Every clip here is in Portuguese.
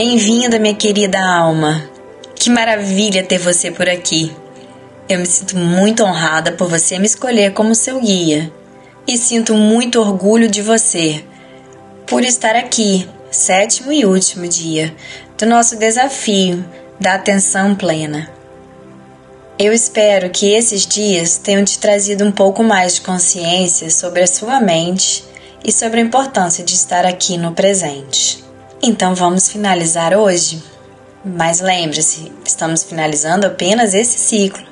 Bem-vinda, minha querida alma. Que maravilha ter você por aqui. Eu me sinto muito honrada por você me escolher como seu guia e sinto muito orgulho de você por estar aqui, sétimo e último dia do nosso desafio da atenção plena. Eu espero que esses dias tenham te trazido um pouco mais de consciência sobre a sua mente e sobre a importância de estar aqui no presente. Então vamos finalizar hoje? Mas lembre-se, estamos finalizando apenas esse ciclo.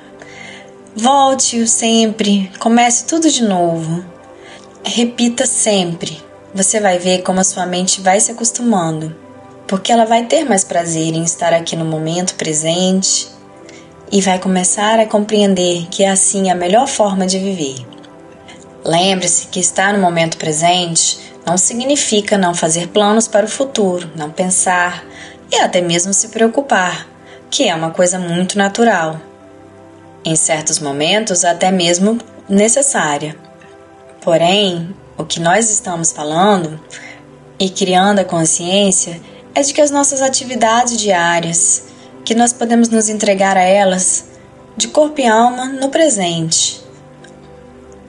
Volte-o sempre, comece tudo de novo. Repita sempre. Você vai ver como a sua mente vai se acostumando, porque ela vai ter mais prazer em estar aqui no momento presente e vai começar a compreender que é assim a melhor forma de viver. Lembre-se que estar no momento presente não significa não fazer planos para o futuro, não pensar e até mesmo se preocupar, que é uma coisa muito natural. Em certos momentos, até mesmo necessária. Porém, o que nós estamos falando e criando a consciência é de que as nossas atividades diárias, que nós podemos nos entregar a elas de corpo e alma no presente,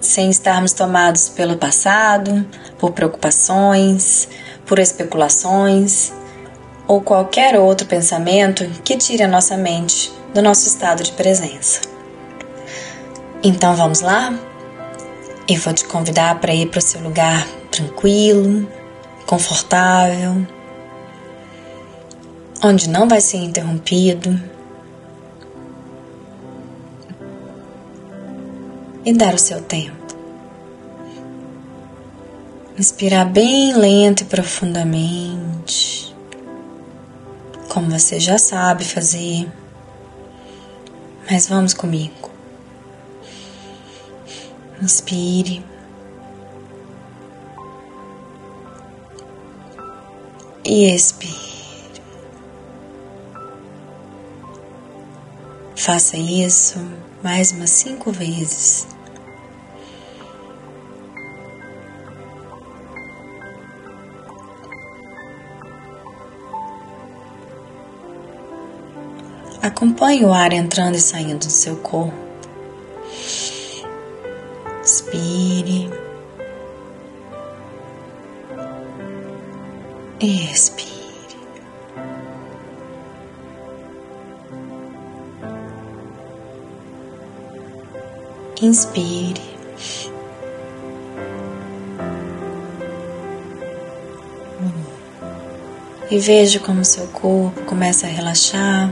sem estarmos tomados pelo passado, por preocupações, por especulações ou qualquer outro pensamento que tire a nossa mente do nosso estado de presença. Então vamos lá? Eu vou te convidar para ir para o seu lugar tranquilo, confortável, onde não vai ser interrompido. E dar o seu tempo. Inspirar bem lento e profundamente, como você já sabe fazer. Mas vamos comigo. Inspire. E expire. Faça isso mais umas cinco vezes. Acompanhe o ar entrando e saindo do seu corpo. Inspire. Expire. Inspire. E veja como seu corpo começa a relaxar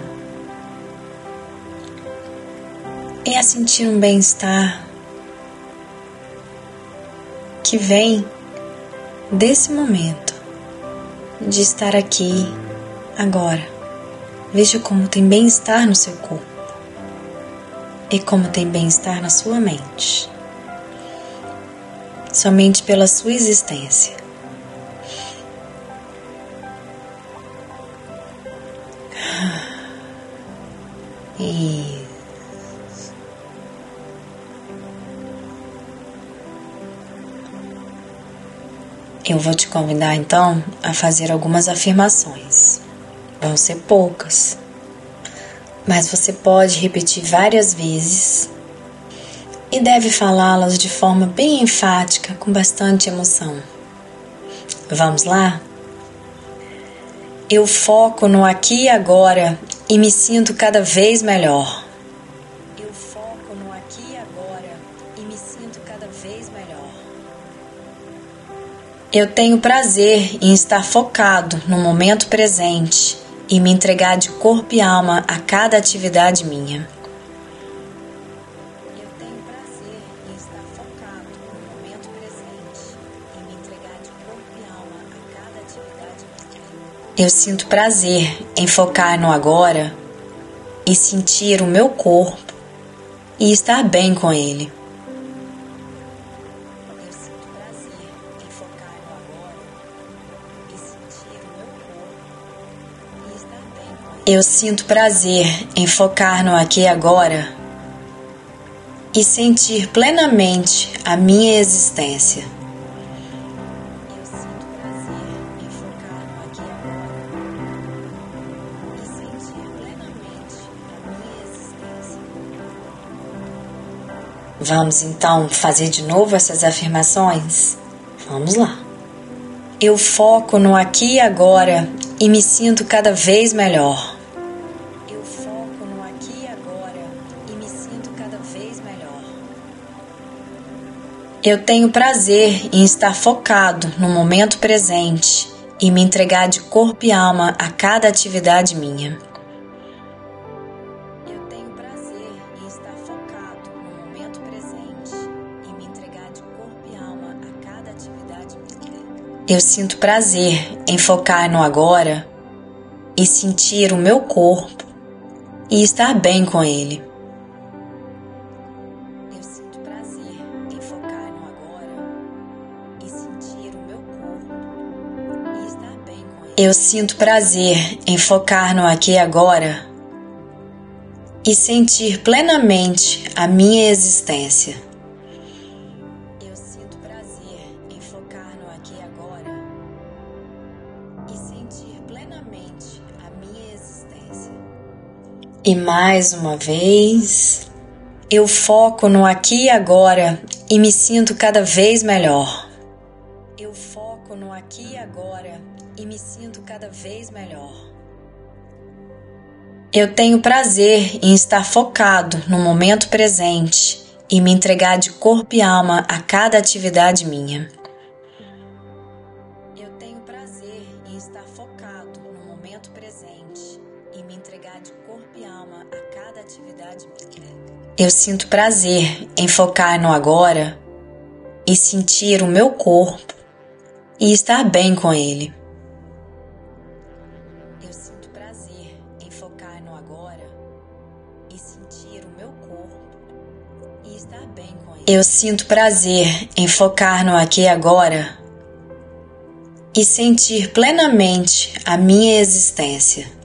e a sentir um bem-estar que vem desse momento de estar aqui agora. Veja como tem bem-estar no seu corpo e como tem bem-estar na sua mente. Somente pela sua existência. E Eu vou te convidar então a fazer algumas afirmações. Vão ser poucas, mas você pode repetir várias vezes e deve falá-las de forma bem enfática, com bastante emoção. Vamos lá? Eu foco no aqui e agora e me sinto cada vez melhor. Eu tenho prazer em estar focado no momento presente e me entregar de corpo e alma a cada atividade minha. Eu sinto prazer em focar no agora e sentir o meu corpo e estar bem com ele. Eu sinto prazer em focar no aqui e agora e sentir plenamente a minha existência. Vamos então fazer de novo essas afirmações? Vamos lá. Eu foco no aqui e agora e me sinto cada vez melhor. Eu tenho prazer em estar focado no momento presente e me entregar de corpo e alma a cada atividade minha. Eu tenho prazer em estar focado no momento presente e me entregar de corpo e alma a cada atividade minha. Eu sinto prazer em focar no agora e sentir o meu corpo e estar bem com ele. Eu sinto prazer em focar no aqui e agora e sentir plenamente a minha existência. Eu sinto prazer em focar no aqui e agora e sentir plenamente a minha existência. E mais uma vez, eu foco no aqui e agora e me sinto cada vez melhor. No aqui e agora e me sinto cada vez melhor. Eu tenho prazer em estar focado no momento presente e me entregar de corpo e alma a cada atividade minha. Eu tenho prazer em estar focado no momento presente e me entregar de corpo e alma a cada atividade minha. Eu sinto prazer em focar no agora e sentir o meu corpo e estar bem com ele. Eu sinto prazer em focar no agora e sentir o meu corpo e estar bem com ele. Eu sinto prazer em focar no aqui e agora e sentir plenamente a minha existência.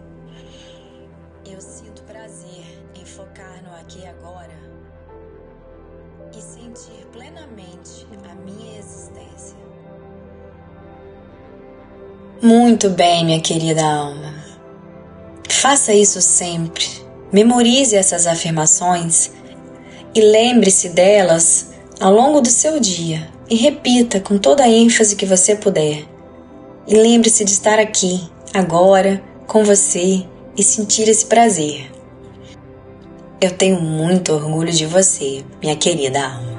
Muito bem, minha querida alma. Faça isso sempre. Memorize essas afirmações e lembre-se delas ao longo do seu dia e repita com toda a ênfase que você puder. E lembre-se de estar aqui, agora, com você e sentir esse prazer. Eu tenho muito orgulho de você, minha querida alma.